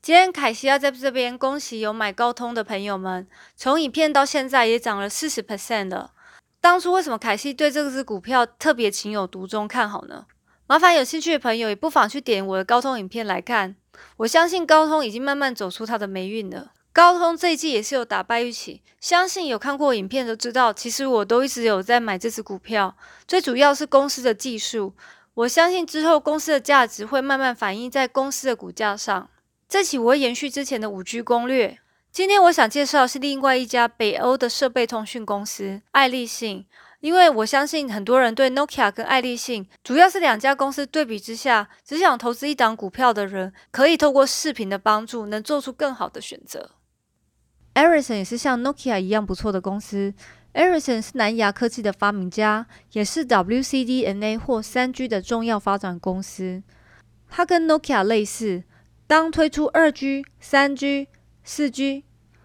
今天凯西要在这边恭喜有买高通的朋友们，从影片到现在也涨了四十 percent 了。当初为什么凯西对这只股票特别情有独钟，看好呢？麻烦有兴趣的朋友也不妨去点我的高通影片来看。我相信高通已经慢慢走出它的霉运了。高通这一季也是有打败预期，相信有看过影片都知道，其实我都一直有在买这只股票，最主要是公司的技术。我相信之后公司的价值会慢慢反映在公司的股价上。这期我会延续之前的五 G 攻略。今天我想介绍的是另外一家北欧的设备通讯公司爱立信，因为我相信很多人对 Nokia 跟爱立信，主要是两家公司对比之下，只想投资一档股票的人，可以透过视频的帮助，能做出更好的选择。Ericsson 也是像 Nokia 一样不错的公司。Ericsson 是南亚科技的发明家，也是 WCDNA 或三 G 的重要发展公司。它跟 Nokia 类似。当推出二 G、三 G、四 G，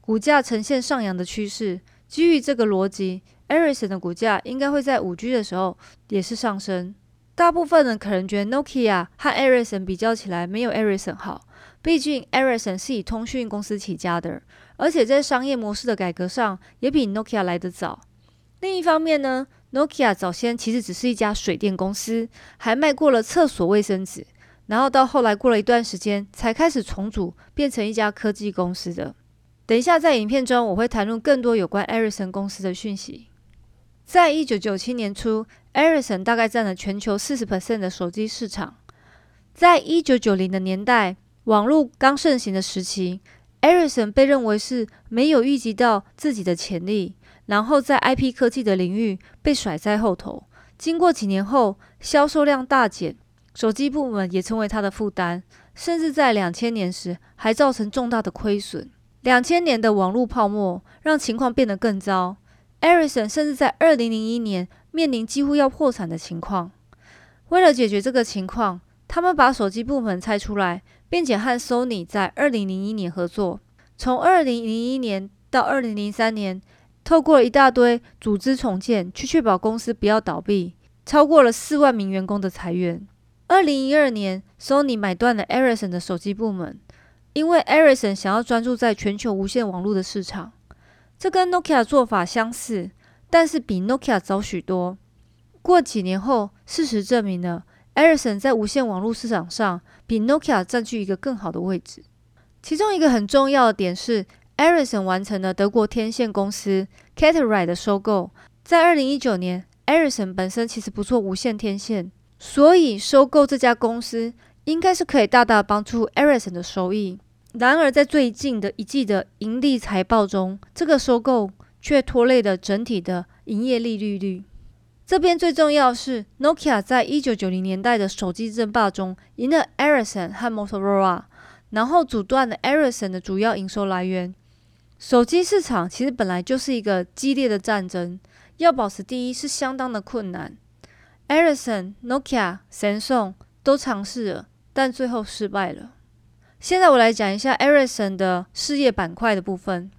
股价呈现上扬的趋势。基于这个逻辑，Ericsson 的股价应该会在五 G 的时候也是上升。大部分人可能觉得 Nokia 和 Ericsson 比较起来没有 Ericsson 好，毕竟 Ericsson 是以通讯公司起家的，而且在商业模式的改革上也比 Nokia 来得早。另一方面呢，Nokia 早先其实只是一家水电公司，还卖过了厕所卫生纸。然后到后来过了一段时间，才开始重组，变成一家科技公司的。等一下在影片中，我会谈论更多有关 Ericsson 公司的讯息。在一九九七年初，Ericsson 大概占了全球四十 percent 的手机市场。在一九九零的年代，网络刚盛行的时期，Ericsson 被认为是没有预计到自己的潜力，然后在 IP 科技的领域被甩在后头。经过几年后，销售量大减。手机部门也成为他的负担，甚至在两千年时还造成重大的亏损。两千年的网络泡沫让情况变得更糟，Ericsson 甚至在二零零一年面临几乎要破产的情况。为了解决这个情况，他们把手机部门拆出来，并且和 Sony 在二零零一年合作。从二零零一年到二零零三年，透过了一大堆组织重建，去确保公司不要倒闭，超过了四万名员工的裁员。二零一二年，Sony 买断了 Ericsson 的手机部门，因为 Ericsson 想要专注在全球无线网络的市场。这跟 Nokia 做法相似，但是比 Nokia 早许多。过几年后，事实证明了 Ericsson 在无线网络市场上比 Nokia 占据一个更好的位置。其中一个很重要的点是，Ericsson 完成了德国天线公司 c a t e r i 的收购。在二零一九年，Ericsson 本身其实不做无线天线。所以收购这家公司应该是可以大大帮助 Ericsson 的收益。然而，在最近的一季的盈利财报中，这个收购却拖累了整体的营业利率率。这边最重要是，Nokia 在一九九零年代的手机争霸中赢了 Ericsson 和 Motorola，然后阻断了 Ericsson 的主要营收来源。手机市场其实本来就是一个激烈的战争，要保持第一是相当的困难。Ericsson、Nokia、Samsung 都尝试了，但最后失败了。现在我来讲一下 Ericsson 的事业板块的部分。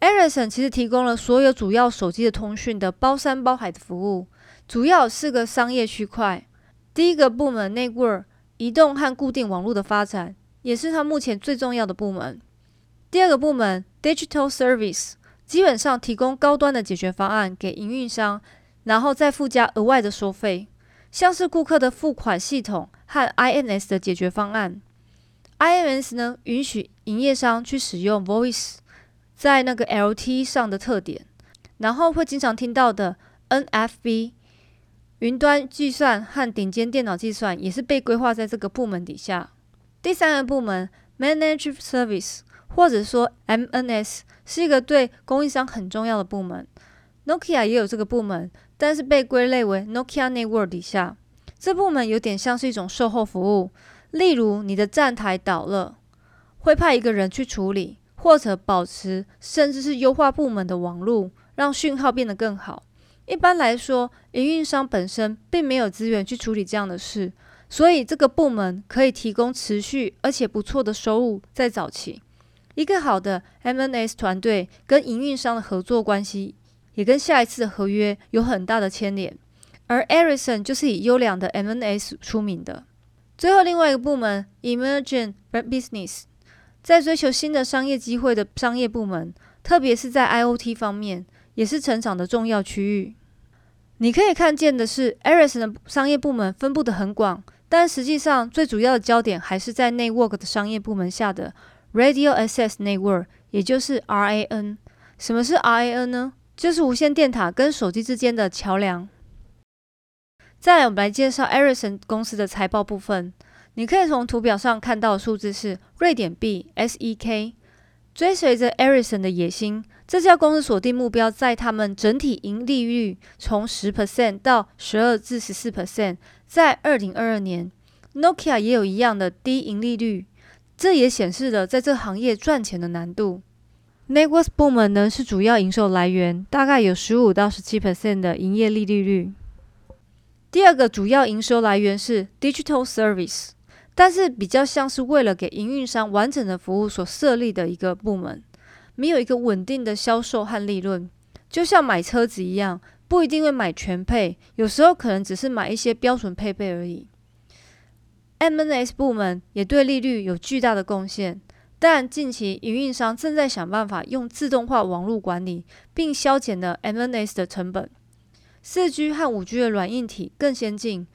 Ericsson 其实提供了所有主要手机的通讯的包山包海的服务，主要四个商业区块。第一个部门 Network 移动和固定网络的发展，也是它目前最重要的部门。第二个部门 Digital Service 基本上提供高端的解决方案给营运商。然后再附加额外的收费，像是顾客的付款系统和 INS 的解决方案。INS 呢，允许营业商去使用 Voice 在那个 LTE 上的特点，然后会经常听到的 NFV 云端计算和顶尖电脑计算也是被规划在这个部门底下。第三个部门 Managed Service 或者说 MNS 是一个对供应商很重要的部门，Nokia 也有这个部门。但是被归类为 Nokia Network 底下，这部门有点像是一种售后服务。例如，你的站台倒了，会派一个人去处理，或者保持，甚至是优化部门的网络，让讯号变得更好。一般来说，营运商本身并没有资源去处理这样的事，所以这个部门可以提供持续而且不错的收入。在早期，一个好的 MNS 团队跟营运商的合作关系。也跟下一次的合约有很大的牵连，而 Ericsson 就是以优良的 M N S 出名的。最后，另外一个部门 Emerging Business 在追求新的商业机会的商业部门，特别是在 IOT 方面，也是成长的重要区域。你可以看见的是，Ericsson 的商业部门分布的很广，但实际上最主要的焦点还是在 Network 的商业部门下的 Radio Access Network，也就是 RAN。什么是 RAN 呢？就是无线电塔跟手机之间的桥梁。再来，我们来介绍 Ericsson 公司的财报部分。你可以从图表上看到数字是瑞典币 SEK。追随着 Ericsson 的野心，这家公司锁定目标，在他们整体盈利率从十 percent 到十二至十四 percent。在二零二二年，Nokia 也有一样的低盈利率，这也显示了在这行业赚钱的难度。Networks 部门呢是主要营收来源，大概有十五到十七 percent 的营业利率率。第二个主要营收来源是 Digital Service，但是比较像是为了给营运商完整的服务所设立的一个部门，没有一个稳定的销售和利润。就像买车子一样，不一定会买全配，有时候可能只是买一些标准配备而已。MNS 部门也对利率有巨大的贡献，但近期营运商正在想办法用自动化网络管理，并削减了 MNS 的成本。四 G 和五 G 的软硬体更先进，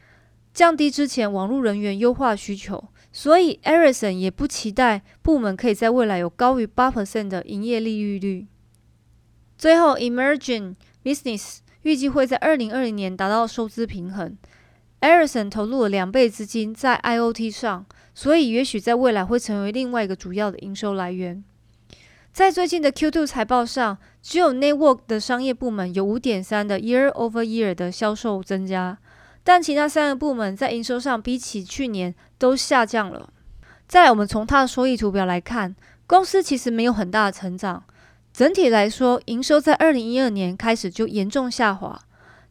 降低之前网络人员优化需求，所以 e r i s o n 也不期待部门可以在未来有高于八 percent 的营业利率率。最后，Emerging Business 预计会在二零二零年达到收支平衡。Ericsson 投入了两倍资金在 IOT 上，所以也许在未来会成为另外一个主要的营收来源。在最近的 Q2 财报上，只有 Network 的商业部门有五点三的 Year over Year 的销售增加，但其他三个部门在营收上比起去年都下降了。再来，我们从它的收益图表来看，公司其实没有很大的成长。整体来说，营收在二零一二年开始就严重下滑，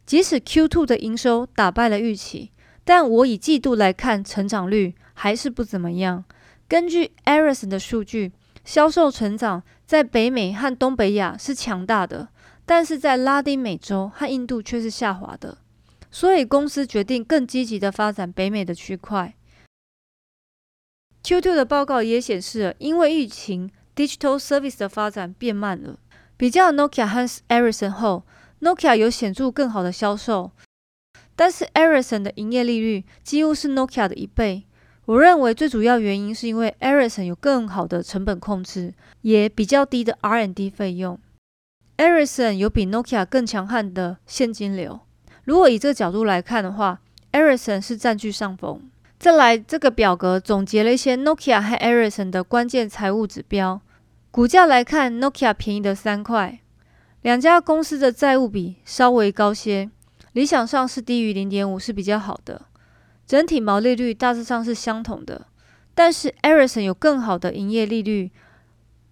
即使 Q2 的营收打败了预期，但我以季度来看，成长率还是不怎么样。根据 e r i s o n 的数据。销售成长在北美和东北亚是强大的，但是在拉丁美洲和印度却是下滑的。所以公司决定更积极的发展北美的区块。Q2 的报告也显示了，因为疫情，Digital Service 的发展变慢了。比较 Nokia 和 e r i s o n 后，Nokia 有显著更好的销售，但是 Ericsson 的营业利率几乎是 Nokia 的一倍。我认为最主要原因是因为 Ericsson 有更好的成本控制，也比较低的 R&D 费用。Ericsson 有比 Nokia 更强悍的现金流。如果以这个角度来看的话，Ericsson 是占据上风。再来，这个表格总结了一些 Nokia 和 Ericsson 的关键财务指标。股价来看，Nokia 便宜的三块。两家公司的债务比稍微高些，理想上是低于零点五是比较好的。整体毛利率大致上是相同的，但是 Ericsson 有更好的营业利率。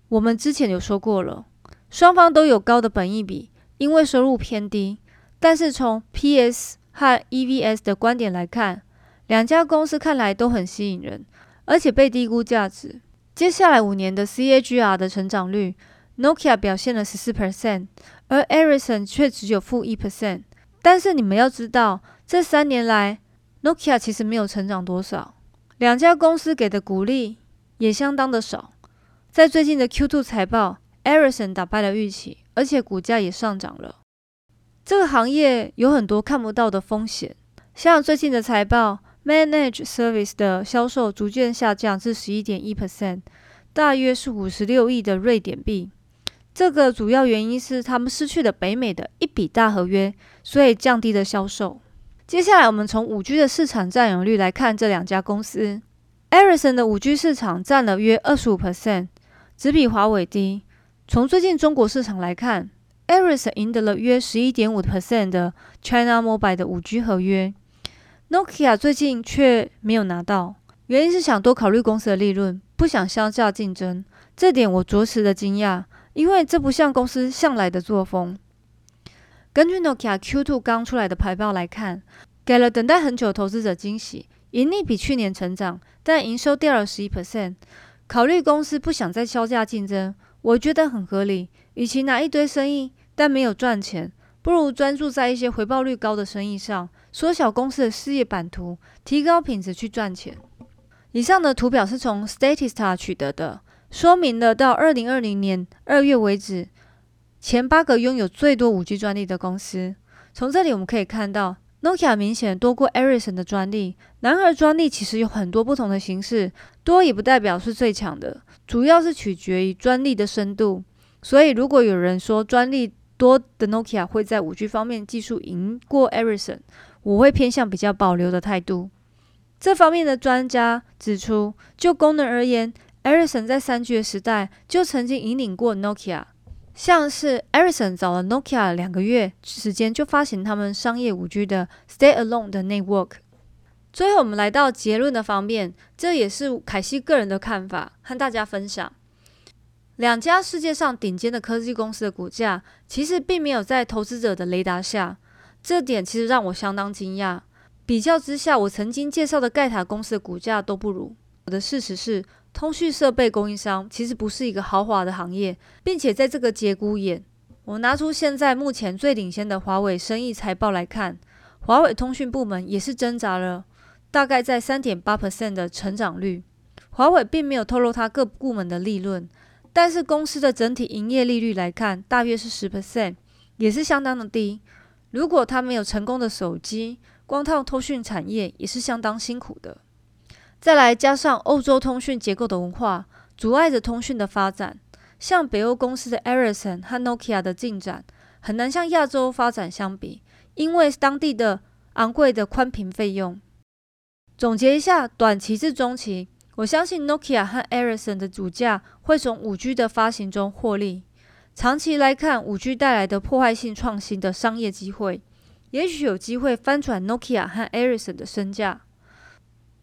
我们之前有说过了，双方都有高的本益比，因为收入偏低。但是从 PS 和 EVS 的观点来看，两家公司看来都很吸引人，而且被低估价值。接下来五年的 CAGR 的成长率，Nokia 表现了十四 percent，而 Ericsson 却只有负一 percent。但是你们要知道，这三年来，Nokia 其实没有成长多少，两家公司给的鼓励也相当的少。在最近的 Q2 财报，Ericsson 打败了预期，而且股价也上涨了。这个行业有很多看不到的风险，像最近的财报，Managed Service 的销售逐渐下降至十一点一 percent，大约是五十六亿的瑞典币。这个主要原因是他们失去了北美的一笔大合约，所以降低了销售。接下来，我们从五 G 的市场占有率来看这两家公司。Ericsson 的五 G 市场占了约二十五 percent，只比华为低。从最近中国市场来看，Ericsson 赢得了约十一点五 percent 的 China Mobile 的五 G 合约，Nokia 最近却没有拿到。原因是想多考虑公司的利润，不想销价竞争。这点我着实的惊讶，因为这不像公司向来的作风。根据 Nokia Q2 刚出来的财报来看，给了等待很久投资者惊喜，盈利比去年成长，但营收掉了十一 percent。考虑公司不想再销价竞争，我觉得很合理。与其拿一堆生意但没有赚钱，不如专注在一些回报率高的生意上，缩小公司的事业版图，提高品质去赚钱。以上的图表是从 Statista 取得的，说明了到二零二零年二月为止，前八个拥有最多五 G 专利的公司。从这里我们可以看到，Nokia 明显多过 Ericsson 的专利。然而，专利其实有很多不同的形式，多也不代表是最强的，主要是取决于专利的深度。所以，如果有人说专利多的 Nokia 会在五 G 方面技术赢过 Ericsson，我会偏向比较保留的态度。这方面的专家指出，就功能而言，Ericsson 在三 G 的时代就曾经引领过 Nokia。像是 Ericsson 找了 Nokia 两个月时间就发行他们商业五 G 的 Stay Alone 的 Network。最后我们来到结论的方面，这也是凯西个人的看法，和大家分享。两家世界上顶尖的科技公司的股价，其实并没有在投资者的雷达下，这点其实让我相当惊讶。比较之下，我曾经介绍的盖塔公司的股价都不如。我的事实是。通讯设备供应商其实不是一个豪华的行业，并且在这个节骨眼，我拿出现在目前最领先的华为生意财报来看，华为通讯部门也是挣扎了，大概在三点八 percent 的成长率。华为并没有透露它各部门的利润，但是公司的整体营业利率来看，大约是十 percent，也是相当的低。如果它没有成功的手机，光靠通讯产业也是相当辛苦的。再来加上欧洲通讯结构的文化，阻碍着通讯的发展。像北欧公司的 Ericsson 和 Nokia 的进展，很难像亚洲发展相比，因为当地的昂贵的宽频费用。总结一下，短期至中期，我相信 Nokia 和 Ericsson 的主价会从五 G 的发行中获利。长期来看，五 G 带来的破坏性创新的商业机会，也许有机会翻转 Nokia 和 Ericsson 的身价。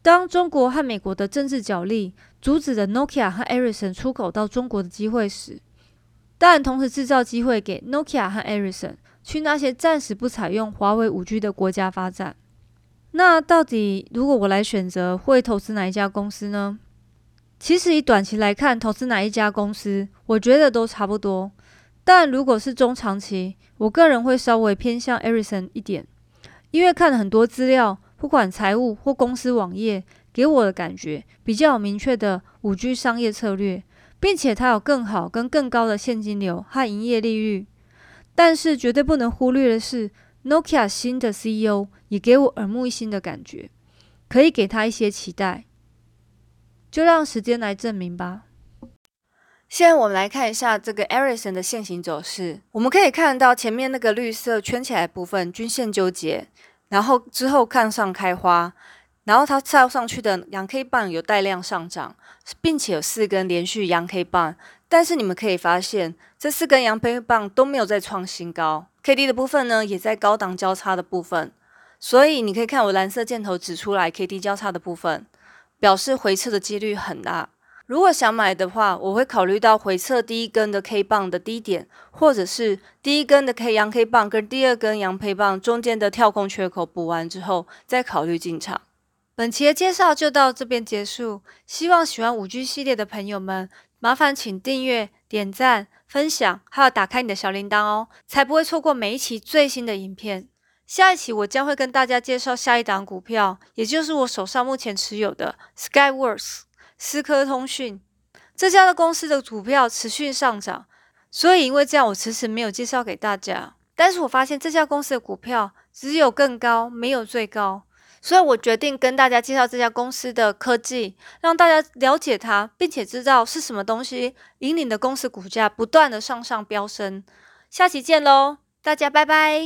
当中国和美国的政治角力阻止了 Nokia 和 Ericsson 出口到中国的机会时，但同时制造机会给 Nokia 和 Ericsson 去那些暂时不采用华为五 G 的国家发展。那到底如果我来选择，会投资哪一家公司呢？其实以短期来看，投资哪一家公司，我觉得都差不多。但如果是中长期，我个人会稍微偏向 Ericsson 一点，因为看了很多资料。不管财务或公司网页给我的感觉比较有明确的五 G 商业策略，并且它有更好跟更高的现金流和营业利率。但是绝对不能忽略的是，Nokia 新的 CEO 也给我耳目一新的感觉，可以给他一些期待。就让时间来证明吧。现在我们来看一下这个 Ericsson 的线形走势，我们可以看到前面那个绿色圈起来部分均线纠结。然后之后看上开花，然后它跳上去的阳 K 棒有带量上涨，并且有四根连续阳 K 棒。但是你们可以发现，这四根阳 K 棒都没有再创新高，K D 的部分呢也在高档交叉的部分。所以你可以看我蓝色箭头指出来 K D 交叉的部分，表示回撤的几率很大。如果想买的话，我会考虑到回测第一根的 K 棒的低点，或者是第一根的 K 阳 K 棒跟第二根阳 K 棒中间的跳空缺口补完之后，再考虑进场。本期的介绍就到这边结束，希望喜欢五 G 系列的朋友们，麻烦请订阅、点赞、分享，还有打开你的小铃铛哦，才不会错过每一期最新的影片。下一期我将会跟大家介绍下一档股票，也就是我手上目前持有的 Skyworks。思科通讯这家的公司的股票持续上涨，所以因为这样，我迟迟没有介绍给大家。但是我发现这家公司的股票只有更高，没有最高，所以我决定跟大家介绍这家公司的科技，让大家了解它，并且知道是什么东西引领的公司股价不断的上上飙升。下期见喽，大家拜拜。